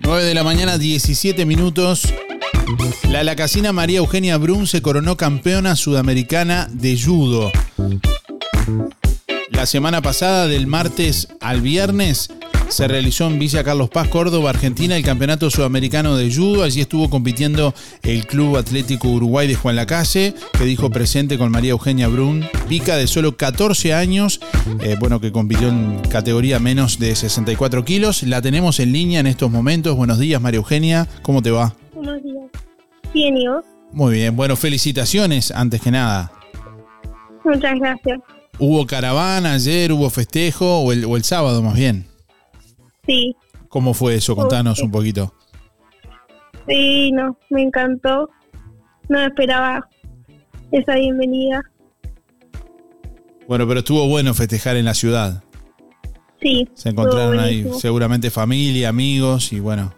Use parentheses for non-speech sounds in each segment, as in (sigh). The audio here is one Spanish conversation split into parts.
9 de la mañana, 17 minutos. La lacasina María Eugenia Brun se coronó campeona sudamericana de judo. La semana pasada, del martes al viernes, se realizó en Villa Carlos Paz, Córdoba, Argentina, el Campeonato Sudamericano de Judo. Allí estuvo compitiendo el Club Atlético Uruguay de Juan Lacase, que dijo presente con María Eugenia Brun, pica de solo 14 años, eh, bueno, que compitió en categoría menos de 64 kilos. La tenemos en línea en estos momentos. Buenos días, María Eugenia. ¿Cómo te va? Buenos días. Bien, ¿y vos? Muy bien. Bueno, felicitaciones antes que nada. Muchas gracias. ¿Hubo caravana ayer? ¿Hubo festejo? ¿O el, o el sábado más bien? Sí. ¿Cómo fue eso? Contanos un poquito. Sí, no, me encantó. No esperaba esa bienvenida. Bueno, pero estuvo bueno festejar en la ciudad. Sí. Se encontraron ahí seguramente familia, amigos y bueno,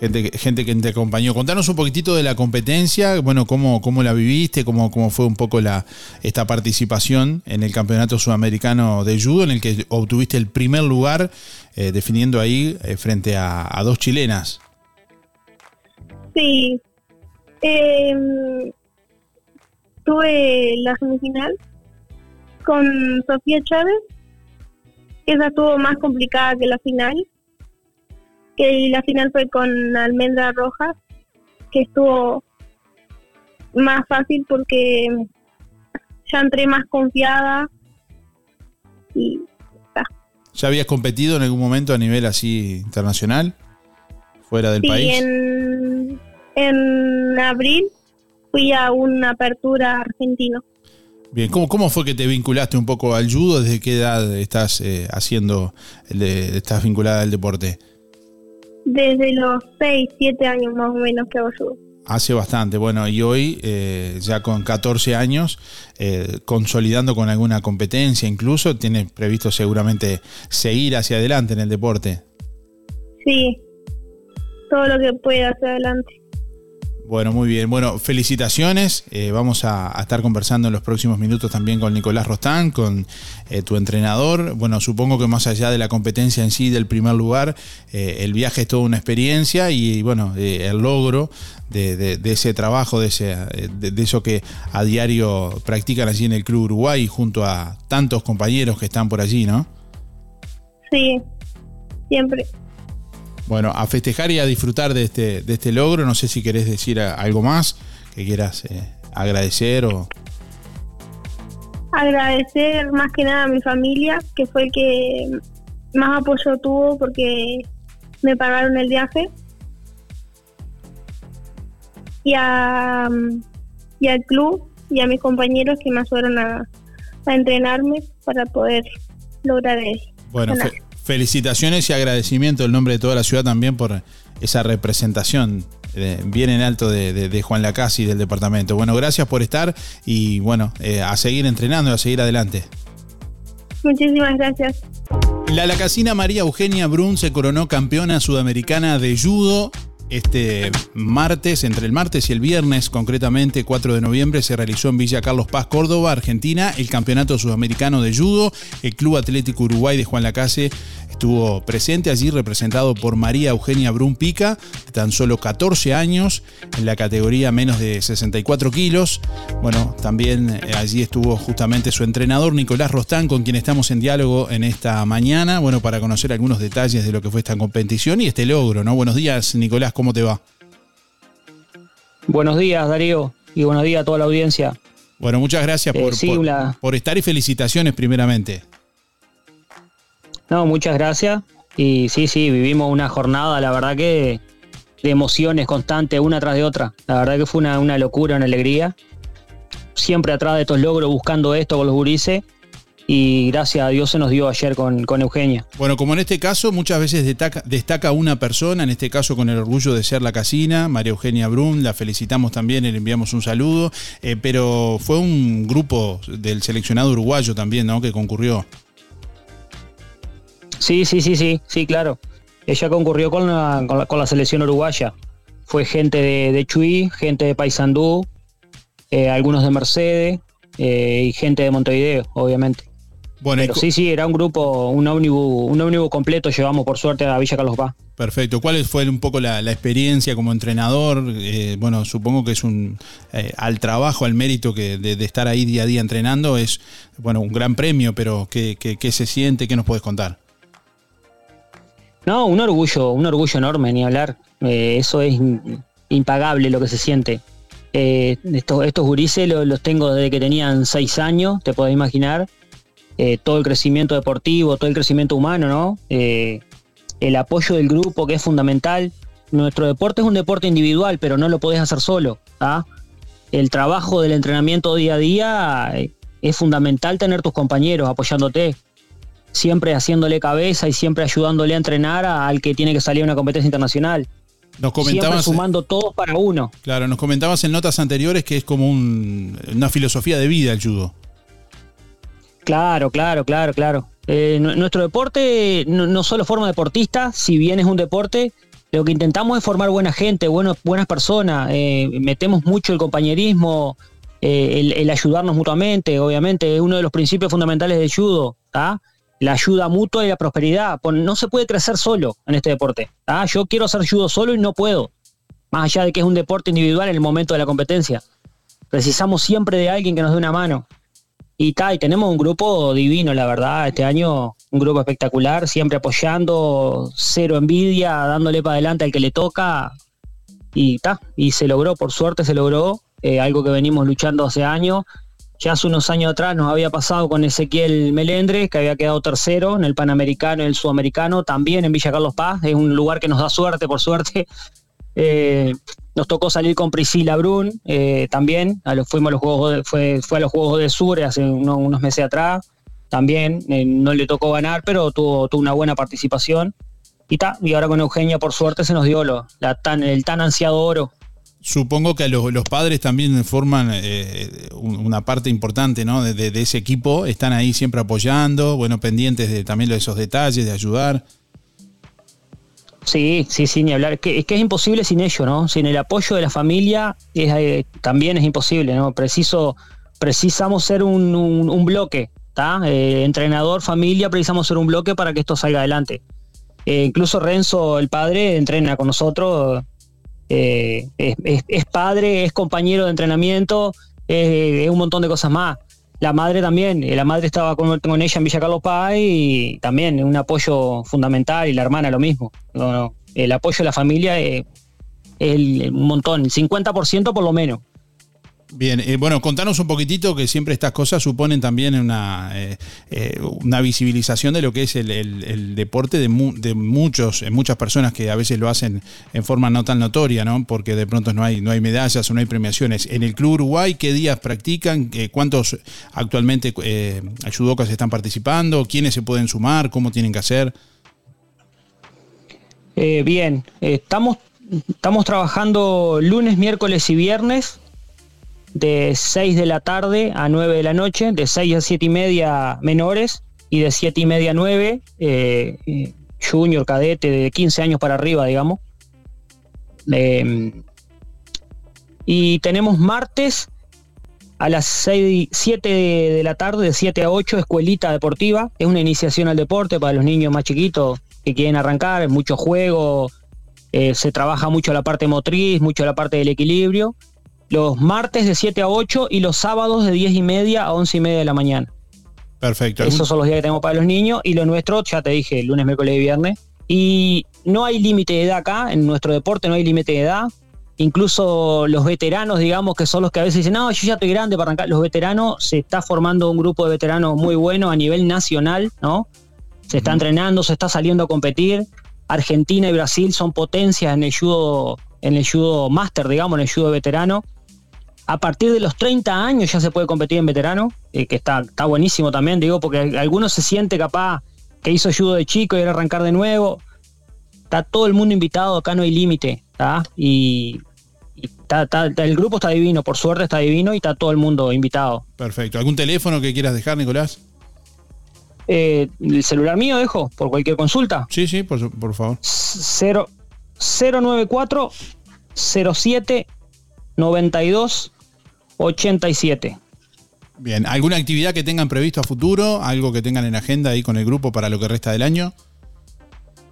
gente, gente que te acompañó. Contanos un poquitito de la competencia, bueno, cómo, cómo la viviste, cómo, cómo fue un poco la, esta participación en el Campeonato Sudamericano de Judo, en el que obtuviste el primer lugar, eh, definiendo ahí eh, frente a, a dos chilenas. Sí. Eh, tuve la semifinal con Sofía Chávez. Esa estuvo más complicada que la final. Que la final fue con Almendra Rojas, que estuvo más fácil porque ya entré más confiada y ¿Ya habías competido en algún momento a nivel así internacional? ¿Fuera del Sí, país? en, en abril fui a una apertura argentino. Bien, ¿cómo, ¿cómo fue que te vinculaste un poco al judo? ¿Desde qué edad estás eh, haciendo, el de- estás vinculada al deporte? Desde los 6, 7 años más o menos que hago judo. Hace bastante, bueno, y hoy eh, ya con 14 años, eh, consolidando con alguna competencia incluso, tienes previsto seguramente seguir hacia adelante en el deporte. Sí, todo lo que pueda hacia adelante. Bueno, muy bien. Bueno, felicitaciones. Eh, vamos a, estar conversando en los próximos minutos también con Nicolás Rostán, con eh, tu entrenador. Bueno, supongo que más allá de la competencia en sí, del primer lugar, eh, el viaje es toda una experiencia y, bueno, el logro de, ese trabajo, de, ese, de eso que a diario practican allí en el Club Uruguay junto a tantos compañeros que están por allí, ¿no? Sí, siempre. Bueno, a festejar y a disfrutar de este, de este logro. No sé si querés decir algo más que quieras eh, agradecer o... Agradecer más que nada a mi familia, que fue el que más apoyo tuvo porque me pagaron el viaje. Y, a, y al club y a mis compañeros que me ayudaron a, a entrenarme para poder lograr eso. Bueno, fe- felicitaciones y agradecimiento en nombre de toda la ciudad también por esa representación eh, bien en alto de, de- de Juan Lacasi y del departamento. Bueno, gracias por estar y bueno, eh, a seguir entrenando y a seguir adelante. Muchísimas gracias. La lacasina María Eugenia Brun se coronó campeona sudamericana de judo. Este martes, entre el martes y el viernes, concretamente 4 de noviembre, se realizó en Villa Carlos Paz, Córdoba, Argentina, el Campeonato Sudamericano de Judo. El Club Atlético Uruguay de Juan Lacase estuvo presente allí, representado por María Eugenia Brun Pica, de tan solo 14 años, en la categoría menos de 64 kilos. Bueno, también eh, allí estuvo justamente su entrenador, Nicolás Rostán, con quien estamos en diálogo en esta mañana, bueno, para conocer algunos detalles de lo que fue esta competición y este logro, ¿no? Buenos días, Nicolás, ¿cómo te va? Buenos días, Darío, y buenos días a toda la audiencia. Bueno, muchas gracias Eh, por, sí, por- una- por estar y felicitaciones primeramente. No, muchas gracias. Y sí, sí, vivimos una jornada, la verdad que de emociones constantes, una tras de otra. La verdad que fue una, una locura, una alegría. Siempre atrás de estos logros, buscando esto con los gurises. Y gracias a Dios se nos dio ayer con, con Eugenia. Bueno, como en este caso, muchas veces destaca, destaca una persona, en este caso con el orgullo de ser la casina, María Eugenia Brun, la felicitamos también y le enviamos un saludo, eh, pero fue un grupo del seleccionado uruguayo también, ¿no? Que concurrió. Sí, sí, sí, sí, sí, claro. Ella concurrió con la, con la, con la selección uruguaya. Fue gente de, de Chuy, gente de Paysandú, eh, algunos de Mercedes eh, y gente de Montevideo, obviamente. Bueno, Pero sí, sí, era un grupo, un ómnibus, un ómnibus completo llevamos por suerte a Villa Carlos Paz. Perfecto. ¿Cuál fue un poco la, experiencia como entrenador? Eh, bueno, supongo que es un eh, al trabajo, al mérito que de, estar ahí día a día entrenando es bueno un gran premio, pero ¿qué, qué, se siente? ¿Qué nos puedes contar? No, un orgullo, un orgullo enorme, ni hablar. Eh, eso es impagable lo que se siente. estos, estos gurises los, los, tengo desde que tenían seis años, te puedes imaginar. Todo el crecimiento deportivo, todo el crecimiento humano, ¿no? el apoyo del grupo que es fundamental. Nuestro deporte es un deporte individual, pero no lo podés hacer solo. ¿ah? El trabajo del entrenamiento día a día eh, es fundamental tener tus compañeros apoyándote, siempre haciéndole cabeza y siempre ayudándole a entrenar al que tiene que salir a una competencia internacional. Nos comentabas, siempre sumando todos para uno. Claro, nos comentabas en notas anteriores que es como una filosofía de vida el judo. Claro, claro, claro, claro. Eh, nuestro deporte no, solo forma deportistas, si bien es un deporte, lo que intentamos es formar buena gente, buenas personas, eh, metemos mucho el compañerismo, eh, el, ayudarnos mutuamente, obviamente, es uno de los principios fundamentales del judo, la ayuda mutua y la prosperidad. No se puede crecer solo en este deporte. Yo quiero hacer judo solo y no puedo, más allá de que es un deporte individual en el momento de la competencia. Precisamos siempre de alguien que nos dé una mano. Y, y tenemos un grupo divino, la verdad, este año un grupo espectacular, siempre apoyando, cero envidia, dándole para adelante al que le toca. Y ta, y se logró, por suerte se logró, eh, algo que venimos luchando hace años. Ya hace unos años atrás nos había pasado con Ezequiel Melendres, que había quedado tercero en el Panamericano y el Sudamericano, también en Villa Carlos Paz, es un lugar que nos da suerte, por suerte. Eh, nos tocó salir con Priscila Brun eh, también, fuimos a los juegos fue, fue a los Juegos de Sur hace unos meses atrás, también eh, no le tocó ganar, pero tuvo, una buena participación. Y, ahora con Eugenia, por suerte, se nos dio el tan ansiado oro. Supongo que los, padres también forman una parte importante de, de, ese equipo, están ahí siempre apoyando, bueno, pendientes de también de esos detalles, de ayudar. Sí, sí, sí, ni hablar. Que, es que es imposible sin ello, ¿no? Sin el apoyo de la familia eh, también es imposible, ¿no? Precisamos ser un, bloque, ¿está? Eh, entrenador, familia, precisamos ser un bloque para que esto salga adelante. Eh, incluso Renzo, el padre, entrena con nosotros, es, padre, es compañero de entrenamiento, es un montón de cosas más. La madre también, la madre estaba con, ella en Villa Carlos Paz y también un apoyo fundamental y la hermana lo mismo. el apoyo de la familia es, un montón, el 50% por lo menos. Bien, eh, bueno, contanos un poquitito que siempre estas cosas suponen también una, eh, eh, una visibilización de lo que es el, deporte de, muchos, muchas personas que a veces lo hacen en forma no tan notoria, ¿no? Porque de pronto no hay, no hay medallas o no hay premiaciones. En el Club Uruguay, ¿qué días practican? ¿Cuántos actualmente eh, están participando? ¿Quiénes se pueden sumar? ¿Cómo tienen que hacer? bien, estamos, estamos trabajando lunes, miércoles y viernes de 6 de la tarde a 9 de la noche, de 6 a 7 y media menores y de 7 y media a 9 eh, eh, junior, cadete, de 15 años para arriba, digamos. Em, y tenemos martes a las 6, 7 de la tarde, de 7 a 8, escuelita deportiva. Es una iniciación al deporte para los niños más chiquitos que quieren arrancar, mucho juego, eh, se trabaja mucho la parte motriz, mucho la parte del equilibrio los martes de 7 a 8 y los sábados de 10 y media a 11 y media de la mañana. Perfecto. Esos son los días que tenemos para los niños y lo nuestro, ya te dije, lunes, miércoles y viernes. Y no hay límite de edad acá, en nuestro deporte no hay límite de edad. Incluso los veteranos, digamos, que son los que a veces dicen, no, yo ya estoy grande para arrancar. Los veteranos, se está formando un grupo de veteranos muy bueno a nivel nacional, ¿no? Se está entrenando, se está saliendo a competir. Argentina y Brasil son potencias en el judo, en el judo máster, digamos, en el judo veterano a partir de los 30 años ya se puede competir en veterano, eh, que está, está buenísimo también, digo, porque algunos se siente capaz que hizo judo de chico y era arrancar de nuevo. Está todo el mundo invitado, acá no hay límite, Y, el grupo está divino, por suerte está divino y está todo el mundo invitado. Perfecto. ¿Algún teléfono que quieras dejar, Nicolás? Eh, el celular mío dejo, por cualquier consulta. Sí, sí, por, por favor. 0, 094 07 92 87. Bien, ¿alguna actividad que tengan previsto a futuro? ¿Algo que tengan en agenda ahí con el grupo para lo que resta del año?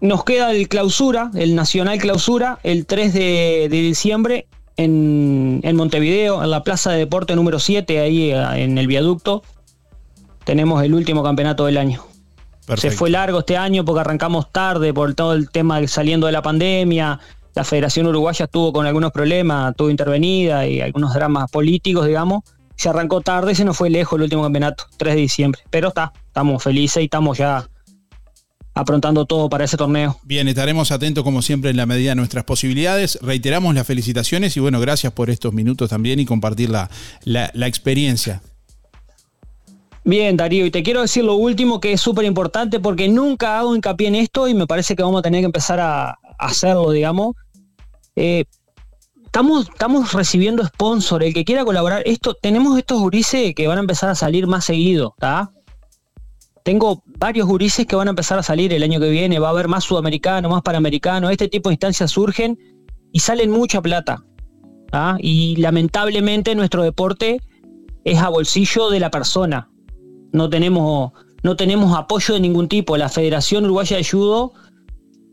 Nos queda el clausura, el Nacional Clausura, el 3 de, diciembre en, Montevideo, en la Plaza de Deporte número 7, ahí eh, en el viaducto. Tenemos el último campeonato del año. Se fue largo este año porque arrancamos tarde por todo el tema de saliendo de la pandemia. La Federación Uruguaya estuvo con algunos problemas, estuvo intervenida y algunos dramas políticos, digamos. Se arrancó tarde y se nos fue lejos el último campeonato, 3 de diciembre. Pero está, estamos felices y estamos ya aprontando todo para ese torneo. Bien, estaremos atentos como siempre en la medida de nuestras posibilidades. Reiteramos las felicitaciones y bueno, gracias por estos minutos también y compartir la, la, experiencia. Bien, Darío, y te quiero decir lo último que es súper importante porque nunca hago hincapié en esto y me parece que vamos a tener que empezar a, hacerlo, digamos. Eh, estamos, estamos recibiendo sponsor, el que quiera colaborar, esto, tenemos estos gurises que van a empezar a salir más seguido. Tengo varios gurises que van a empezar a salir el año que viene, va a haber más sudamericano, más panamericano, este tipo de instancias surgen y salen mucha plata. Y lamentablemente nuestro deporte es a bolsillo de la persona. No tenemos, no tenemos apoyo de ningún tipo. La Federación Uruguaya de Judo,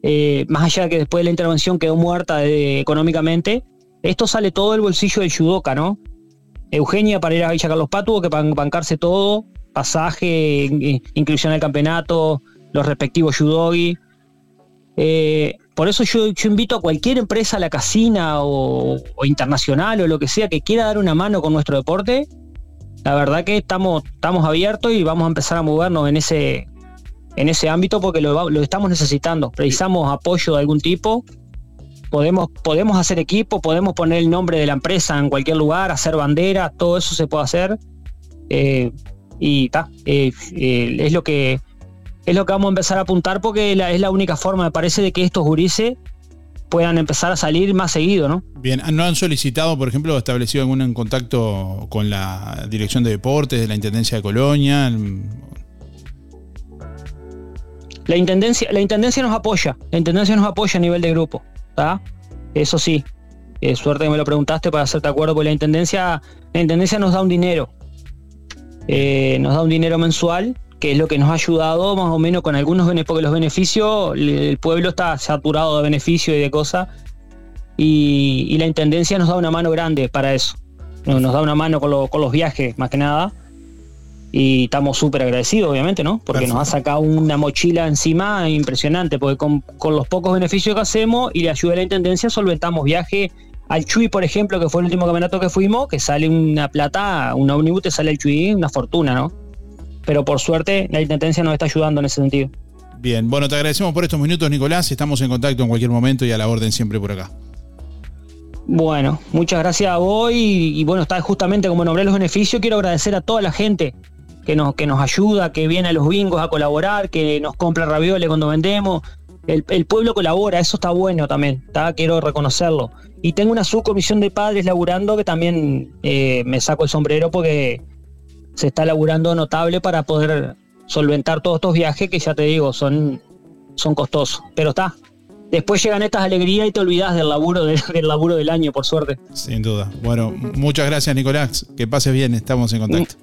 eh, más allá de que después de la intervención quedó muerta económicamente, esto sale todo del bolsillo del judoka, ¿no? Eugenia para ir a Villa Carlos Paz tuvo que bancarse todo, pasaje, inclusión al campeonato, los respectivos judogi. Eh, por eso yo, invito a cualquier empresa, la casina o, internacional o lo que sea que quiera dar una mano con nuestro deporte. La verdad que estamos, estamos abiertos y vamos a empezar a movernos en ese, en ese ámbito porque lo, estamos necesitando. Precisamos apoyo de algún tipo. Podemos, podemos hacer equipo, podemos poner el nombre de la empresa en cualquier lugar, hacer bandera, todo eso se puede hacer. Eh, y ta, eh, eh, es lo que es lo que vamos a empezar a apuntar porque es la única forma, me parece, de que estos gurises puedan empezar a salir más seguido, ¿no? Bien, ¿no han solicitado, por ejemplo, establecido algún contacto con la Dirección de Deportes de la Intendencia de Colonia? La Intendencia, la Intendencia nos apoya, la Intendencia nos apoya a nivel de grupo, ¿está? Eso sí, eh, suerte que me lo preguntaste para hacerte acuerdo, porque la Intendencia, la Intendencia nos da un dinero, eh, nos da un dinero mensual, que es lo que nos ha ayudado más o menos con algunos beneficios, porque los beneficios, el pueblo está saturado de beneficios y de cosas, y, la Intendencia nos da una mano grande para eso, nos da una mano con, los viajes, más que nada, y estamos súper agradecidos, obviamente, ¿no? Porque nos ha sacado una mochila encima impresionante, porque con, con, los pocos beneficios que hacemos y la ayuda de la Intendencia solventamos viajes al Chuy, por ejemplo, que fue el último campeonato que fuimos, que sale una plata, una ómnibus te sale el Chuy una fortuna, ¿no? Pero por suerte la Intendencia nos está ayudando en ese sentido. Bien, bueno, te agradecemos por estos minutos, Nicolás. Estamos en contacto en cualquier momento y a la orden siempre por acá. Bueno, muchas gracias a vos y, bueno, está justamente como nombré los beneficios, quiero agradecer a toda la gente que nos, que nos ayuda, que viene a los bingos a colaborar, que nos compra ravioles cuando vendemos, el, pueblo colabora, eso está bueno también, quiero reconocerlo. Y tengo una subcomisión de padres laburando que también eh, me saco el sombrero porque se está laburando notable para poder solventar todos estos viajes que ya te digo, son, son costosos. Pero está. Después llegan estas alegrías y te olvidas del laburo, (laughs) del, laburo del año, por suerte. Sin duda. Bueno, muchas gracias, Nicolás. Que pases bien, estamos en contacto.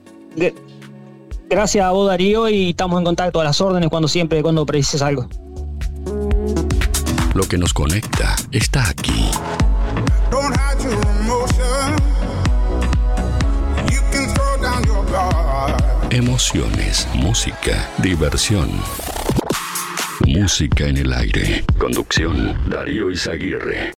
Gracias a vos, Darío, y estamos en contacto a las órdenes cuando siempre, cuando precises algo. Lo que nos conecta está aquí. Emociones, música, diversión. Música en el aire. Conducción, Darío Izaguirre.